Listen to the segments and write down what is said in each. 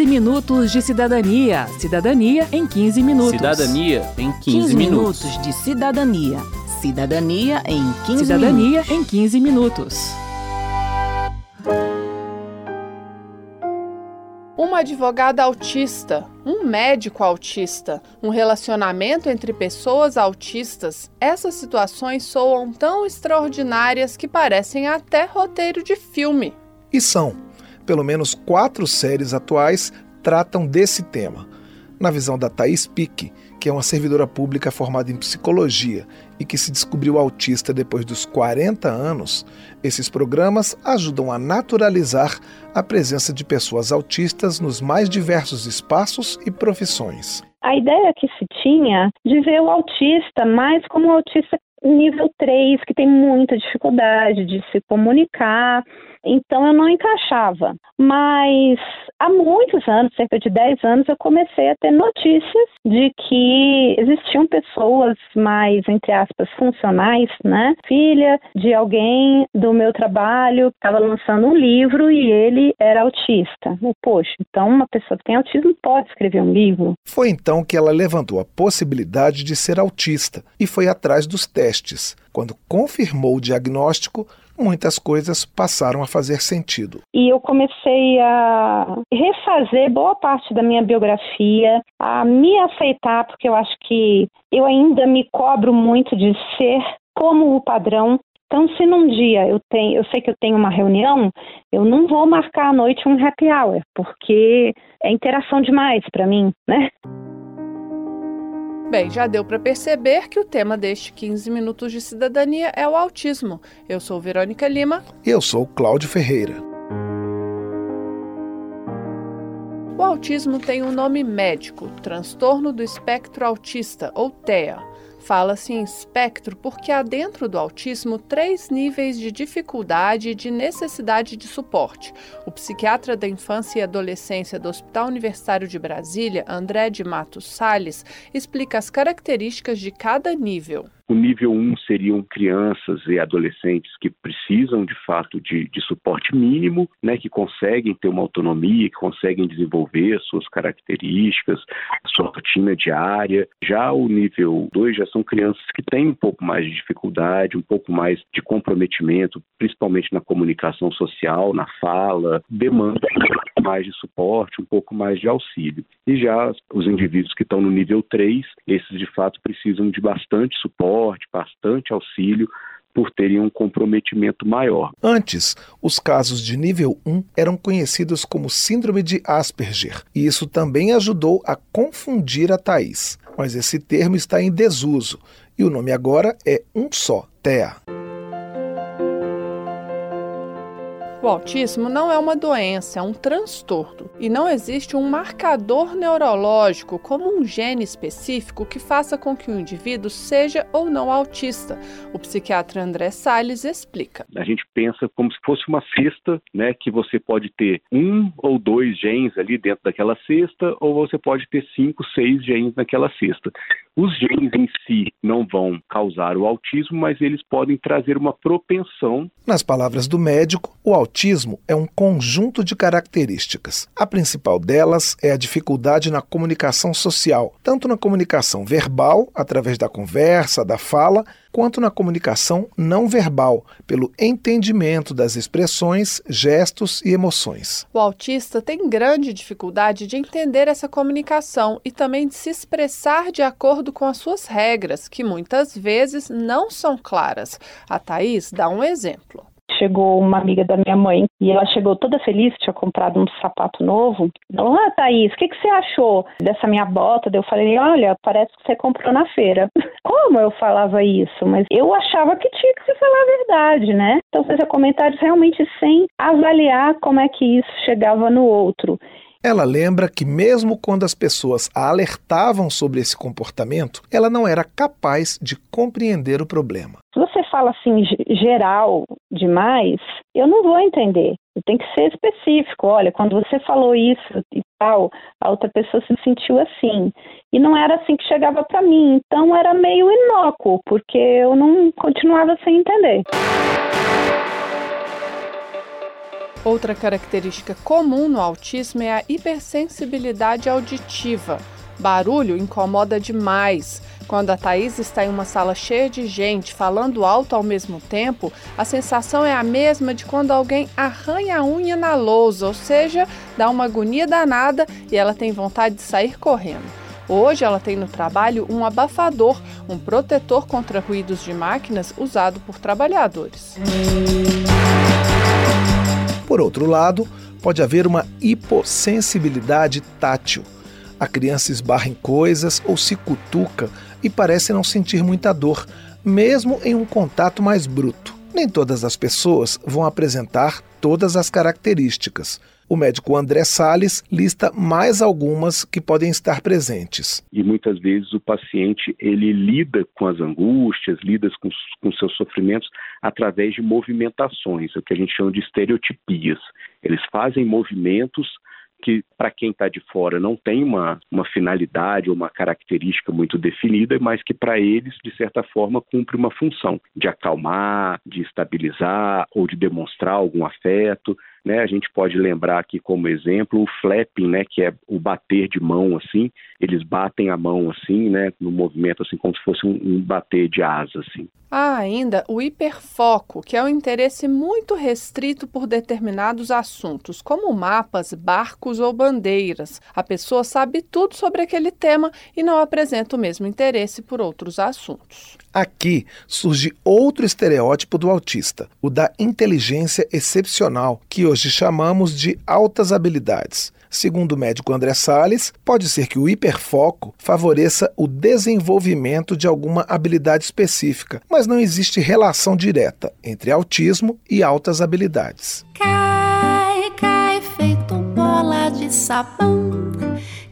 15 minutos de cidadania. Cidadania em 15 minutos. Cidadania em 15, 15 minutos. minutos de cidadania. Cidadania em 15 Cidadania minutos. em 15 minutos. Uma advogada autista, um médico autista, um relacionamento entre pessoas autistas, essas situações soam tão extraordinárias que parecem até roteiro de filme. E são. Pelo menos quatro séries atuais tratam desse tema. Na visão da Thaís Pique, que é uma servidora pública formada em psicologia e que se descobriu autista depois dos 40 anos, esses programas ajudam a naturalizar a presença de pessoas autistas nos mais diversos espaços e profissões. A ideia que se tinha de ver o autista mais como um autista nível 3, que tem muita dificuldade de se comunicar. Então eu não encaixava. Mas há muitos anos, cerca de 10 anos, eu comecei a ter notícias de que existiam pessoas mais, entre aspas, funcionais, né? Filha de alguém do meu trabalho estava lançando um livro e ele era autista. Eu, Poxa, então uma pessoa que tem autismo pode escrever um livro. Foi então que ela levantou a possibilidade de ser autista e foi atrás dos testes. Quando confirmou o diagnóstico, muitas coisas passaram a fazer sentido. E eu comecei a refazer boa parte da minha biografia, a me aceitar, porque eu acho que eu ainda me cobro muito de ser como o padrão. Então, se num dia eu tenho, eu sei que eu tenho uma reunião, eu não vou marcar à noite um happy hour, porque é interação demais para mim, né? Bem, já deu para perceber que o tema deste 15 minutos de cidadania é o autismo. Eu sou Verônica Lima. Eu sou Cláudio Ferreira. O autismo tem um nome médico, transtorno do espectro autista, ou TEA. Fala-se em espectro porque há dentro do autismo três níveis de dificuldade e de necessidade de suporte. O psiquiatra da infância e adolescência do Hospital Universitário de Brasília, André de Matos Salles, explica as características de cada nível. O nível 1 seriam crianças e adolescentes que precisam, de fato, de, de, suporte mínimo, né, que conseguem ter uma autonomia, que conseguem desenvolver suas características, sua rotina diária. Já o nível 2 já são crianças que têm um pouco mais de dificuldade, um pouco mais de comprometimento, principalmente na comunicação social, na fala, demandam mais de suporte, um pouco mais de auxílio. E já os indivíduos que estão no nível 3, esses de fato precisam de bastante suporte, bastante auxílio por terem um comprometimento maior. Antes, os casos de nível 1 eram conhecidos como síndrome de Asperger, e isso também ajudou a confundir a Thaís. Mas esse termo está em desuso, e o nome agora é um só, TEA. O autismo não é uma doença, é um transtorno. E não existe um marcador neurológico, como um gene específico, que faça com que o indivíduo seja ou não autista. O psiquiatra André Salles explica. A gente pensa como se fosse uma cesta, né, que você pode ter um ou dois genes ali dentro daquela cesta, ou você pode ter cinco, seis genes naquela cesta. Os genes em si não vão causar o autismo, mas eles podem trazer uma propensão. Nas palavras do médico, o autismo é um conjunto de características. A principal delas é a dificuldade na comunicação social, tanto na comunicação verbal, através da conversa, da fala, quanto na comunicação não verbal, pelo entendimento das expressões, gestos e emoções. O autista tem grande dificuldade de entender essa comunicação e também de se expressar de acordo com as suas regras, que muitas vezes não são claras. A Thaís dá um exemplo chegou uma amiga da minha mãe e ela chegou toda feliz, tinha comprado um sapato novo. Ela, ah, Thaís, o que, que você achou dessa minha bota? Eu falei, olha, parece que você comprou na feira. Como eu falava isso? Mas eu achava que tinha que se falar a verdade, né? Então fazia comentários realmente sem avaliar como é que isso chegava no outro. Ela lembra que, mesmo quando as pessoas a alertavam sobre esse comportamento, ela não era capaz de compreender o problema. Se você fala assim geral demais, eu não vou entender. Tem que ser específico. Olha, quando você falou isso e tal, a outra pessoa se sentiu assim. E não era assim que chegava para mim. Então era meio inócuo, porque eu não continuava sem entender. Outra característica comum no autismo é a hipersensibilidade auditiva. Barulho incomoda demais. Quando a Thaís está em uma sala cheia de gente falando alto ao mesmo tempo, a sensação é a mesma de quando alguém arranha a unha na lousa, ou seja, dá uma agonia danada e ela tem vontade de sair correndo. Hoje ela tem no trabalho um abafador, um protetor contra ruídos de máquinas usado por trabalhadores. Por outro lado, pode haver uma hipossensibilidade tátil. A criança esbarra em coisas ou se cutuca e parece não sentir muita dor, mesmo em um contato mais bruto. Nem todas as pessoas vão apresentar todas as características. O médico André Sales lista mais algumas que podem estar presentes. E muitas vezes o paciente ele lida com as angústias, lida com, com seus sofrimentos através de movimentações, o que a gente chama de estereotipias. Eles fazem movimentos que para quem está de fora não tem uma, uma finalidade ou uma característica muito definida, mas que para eles, de certa forma, cumpre uma função de acalmar, de estabilizar ou de demonstrar algum afeto. Né? A gente pode lembrar aqui como exemplo o flapping, né, que é o bater de mão assim, eles batem a mão assim, né, no movimento assim como se fosse um, um bater de asa assim. Há ainda o hiperfoco, que é o um interesse muito restrito por determinados assuntos, como mapas, barcos ou bandeiras. A pessoa sabe tudo sobre aquele tema e não apresenta o mesmo interesse por outros assuntos. Aqui surge outro estereótipo do autista, o da inteligência excepcional, que hoje chamamos de altas habilidades. Segundo o médico André Sales, pode ser que o hiperfoco favoreça o desenvolvimento de alguma habilidade específica, mas não existe relação direta entre autismo e altas habilidades. Cai, cai feito bola de sabão.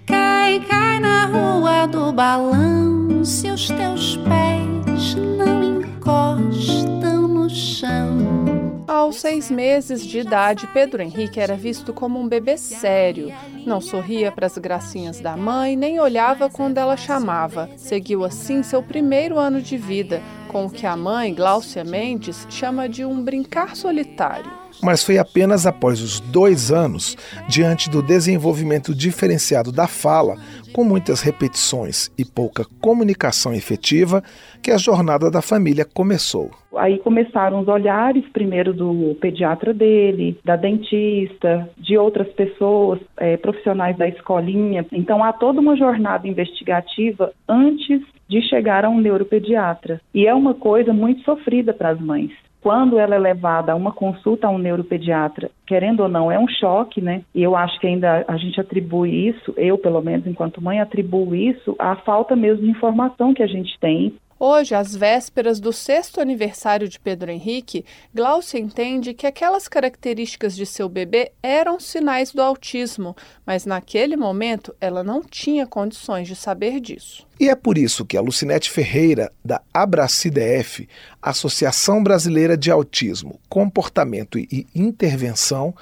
Cai, cai na rua do balão. Se os teus Aos seis meses de idade, Pedro Henrique era visto como um bebê sério. Não sorria para as gracinhas da mãe, nem olhava quando ela chamava. Seguiu assim seu primeiro ano de vida, com o que a mãe, Gláucia Mendes, chama de um brincar solitário mas foi apenas após os dois anos, diante do desenvolvimento diferenciado da fala, com muitas repetições e pouca comunicação efetiva, que a jornada da família começou. Aí começaram os olhares, primeiro do pediatra dele, da dentista, de outras pessoas, é, profissionais da escolinha. Então há toda uma jornada investigativa antes de chegar a um neuropediatra. E é uma coisa muito sofrida para as mães quando ela é levada a uma consulta a um neuropediatra, querendo ou não, é um choque, né? E eu acho que ainda a gente atribui isso, eu pelo menos enquanto mãe atribuo isso à falta mesmo de informação que a gente tem Hoje, às vésperas do sexto aniversário de Pedro Henrique, Glaucia entende que aquelas características de seu bebê eram sinais do autismo, mas naquele momento ela não tinha condições de saber disso. E é por isso que a Lucinete Ferreira, da AbraCIDF, Associação Brasileira de Autismo, Comportamento e Intervenção,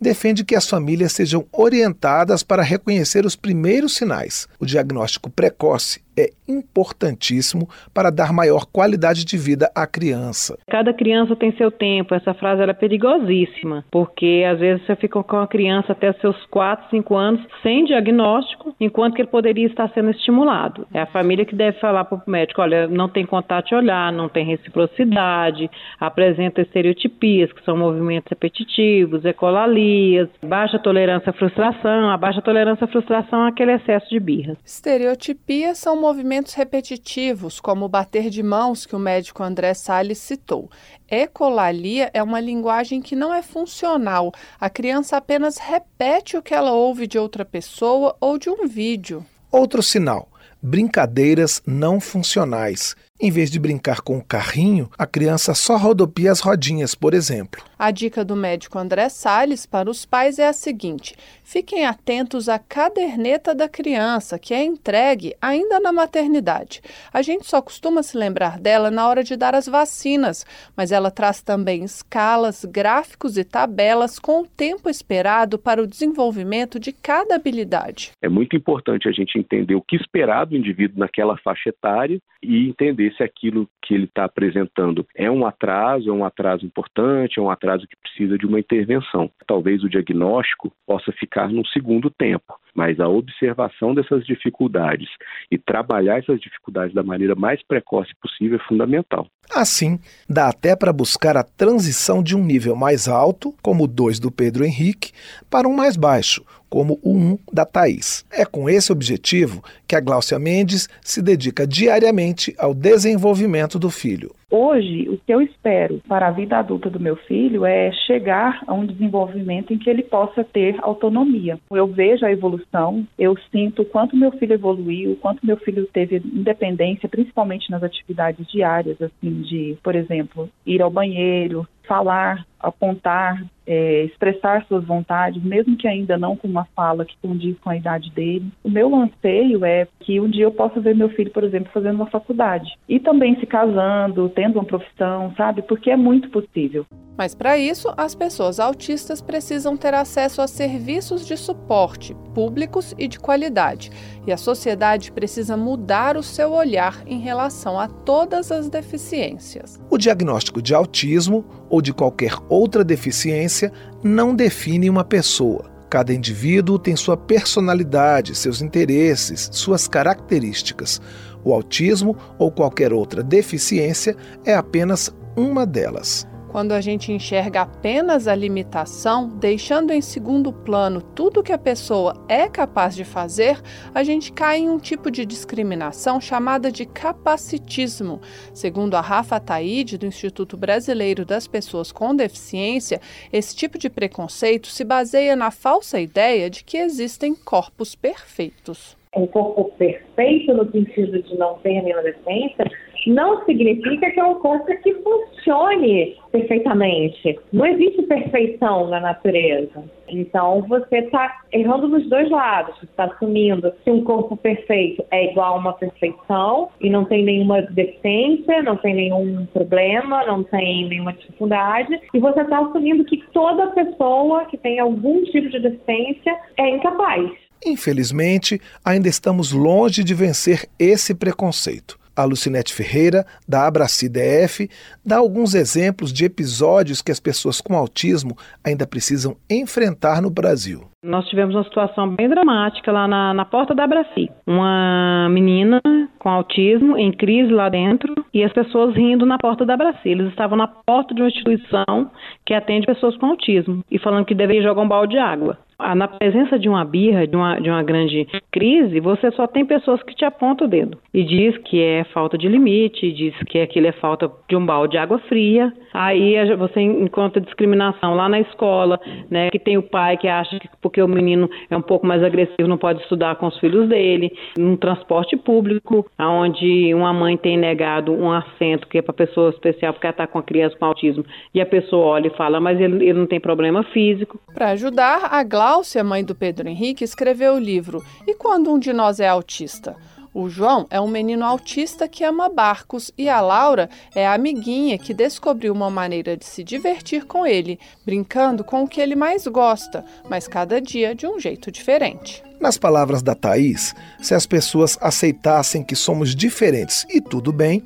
defende que as famílias sejam orientadas para reconhecer os primeiros sinais. O diagnóstico precoce é importantíssimo para dar maior qualidade de vida à criança. Cada criança tem seu tempo. Essa frase é perigosíssima, porque às vezes você fica com a criança até seus 4, 5 anos sem diagnóstico, enquanto que ele poderia estar sendo estimulado. É a família que deve falar para o médico: olha, não tem contato de olhar, não tem reciprocidade, apresenta estereotipias, que são movimentos repetitivos, ecolalias, baixa tolerância à frustração. A baixa tolerância à frustração é aquele excesso de birra. Estereotipias são movimentos repetitivos, como o bater de mãos que o médico André Salles citou. Ecolalia é uma linguagem que não é funcional. A criança apenas repete o que ela ouve de outra pessoa ou de um vídeo. Outro sinal brincadeiras não funcionais. Em vez de brincar com o carrinho, a criança só rodopia as rodinhas, por exemplo. A dica do médico André Salles para os pais é a seguinte: fiquem atentos à caderneta da criança, que é entregue ainda na maternidade. A gente só costuma se lembrar dela na hora de dar as vacinas, mas ela traz também escalas, gráficos e tabelas com o tempo esperado para o desenvolvimento de cada habilidade. É muito importante a gente entender o que esperar do indivíduo naquela faixa etária e entender se aquilo que ele está apresentando é um atraso, é um atraso importante, é um atraso caso que precisa de uma intervenção. Talvez o diagnóstico possa ficar no segundo tempo, mas a observação dessas dificuldades e trabalhar essas dificuldades da maneira mais precoce possível é fundamental. Assim, dá até para buscar a transição de um nível mais alto, como o 2 do Pedro Henrique, para um mais baixo, como o 1 da Thaís. É com esse objetivo que a Gláucia Mendes se dedica diariamente ao desenvolvimento do filho. Hoje, o que eu espero para a vida adulta do meu filho é chegar a um desenvolvimento em que ele possa ter autonomia. Eu vejo a evolução, eu sinto o quanto meu filho evoluiu, o quanto meu filho teve independência, principalmente nas atividades diárias, assim, de, por exemplo, ir ao banheiro, falar, apontar, é, expressar suas vontades, mesmo que ainda não com uma fala que condiz com a idade dele. O meu anseio é que um dia eu possa ver meu filho, por exemplo, fazendo uma faculdade e também se casando, tendo uma profissão, sabe? Porque é muito possível. Mas para isso, as pessoas autistas precisam ter acesso a serviços de suporte públicos e de qualidade. E a sociedade precisa mudar o seu olhar em relação a todas as deficiências. O diagnóstico de autismo ou de qualquer outra deficiência não define uma pessoa. Cada indivíduo tem sua personalidade, seus interesses, suas características. O autismo ou qualquer outra deficiência é apenas uma delas. Quando a gente enxerga apenas a limitação, deixando em segundo plano tudo que a pessoa é capaz de fazer, a gente cai em um tipo de discriminação chamada de capacitismo. Segundo a Rafa Taide, do Instituto Brasileiro das Pessoas com Deficiência, esse tipo de preconceito se baseia na falsa ideia de que existem corpos perfeitos. Um corpo perfeito no sentido de não ter nenhuma deficiência não significa que é um corpo que funcione perfeitamente. Não existe perfeição na natureza. Então você está errando nos dois lados. Você está assumindo que um corpo perfeito é igual a uma perfeição e não tem nenhuma deficiência, não tem nenhum problema, não tem nenhuma dificuldade. E você está assumindo que toda pessoa que tem algum tipo de deficiência é incapaz. Infelizmente, ainda estamos longe de vencer esse preconceito. A Lucinete Ferreira, da Abraci DF, dá alguns exemplos de episódios que as pessoas com autismo ainda precisam enfrentar no Brasil. Nós tivemos uma situação bem dramática lá na, na porta da Abraci. Uma menina com autismo em crise lá dentro e as pessoas rindo na porta da Abraci. Eles estavam na porta de uma instituição que atende pessoas com autismo e falando que deveriam jogar um balde de água. Ah, na presença de uma birra, de uma, de uma grande crise, você só tem pessoas que te apontam o dedo e diz que é falta de limite, diz que aquilo é falta de um balde de água fria. Aí você encontra discriminação lá na escola, né? Que tem o pai que acha que porque o menino é um pouco mais agressivo não pode estudar com os filhos dele. No transporte público, onde uma mãe tem negado um assento que é para pessoa especial porque ela está com a criança com autismo e a pessoa olha e fala, mas ele, ele não tem problema físico. Para ajudar, a Gláucia, mãe do Pedro Henrique, escreveu o livro E quando um de nós é autista? O João é um menino autista que ama barcos e a Laura é a amiguinha que descobriu uma maneira de se divertir com ele, brincando com o que ele mais gosta, mas cada dia de um jeito diferente. Nas palavras da Thaís, se as pessoas aceitassem que somos diferentes e tudo bem,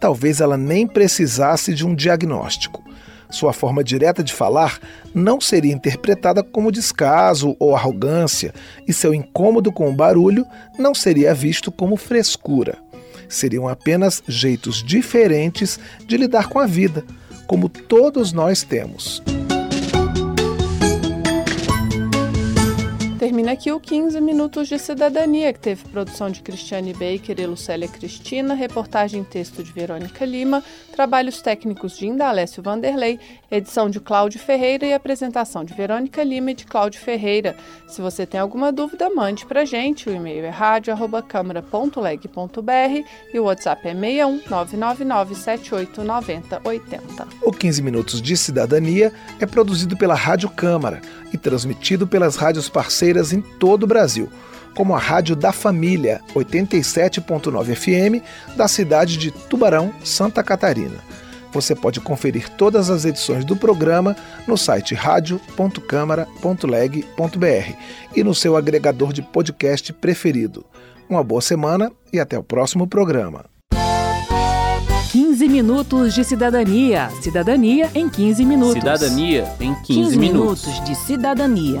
talvez ela nem precisasse de um diagnóstico. Sua forma direta de falar não seria interpretada como descaso ou arrogância, e seu incômodo com o barulho não seria visto como frescura. Seriam apenas jeitos diferentes de lidar com a vida, como todos nós temos. Termina aqui o 15 Minutos de Cidadania, que teve produção de Cristiane Baker e Lucélia Cristina, reportagem e texto de Verônica Lima, trabalhos técnicos de Indalécio Vanderlei, edição de Cláudio Ferreira e apresentação de Verônica Lima e de Cláudio Ferreira. Se você tem alguma dúvida, mande para gente. O e-mail é rádio.câmara.leg.br e o WhatsApp é 61 999 78 90 80. O 15 Minutos de Cidadania é produzido pela Rádio Câmara e transmitido pelas rádios parceiras em todo o Brasil, como a Rádio da Família 87.9 FM da cidade de Tubarão, Santa Catarina. Você pode conferir todas as edições do programa no site radio.câmara.leg.br e no seu agregador de podcast preferido. Uma boa semana e até o próximo programa. 15 minutos de cidadania. Cidadania em 15 minutos. Cidadania em 15, 15 minutos. minutos de cidadania.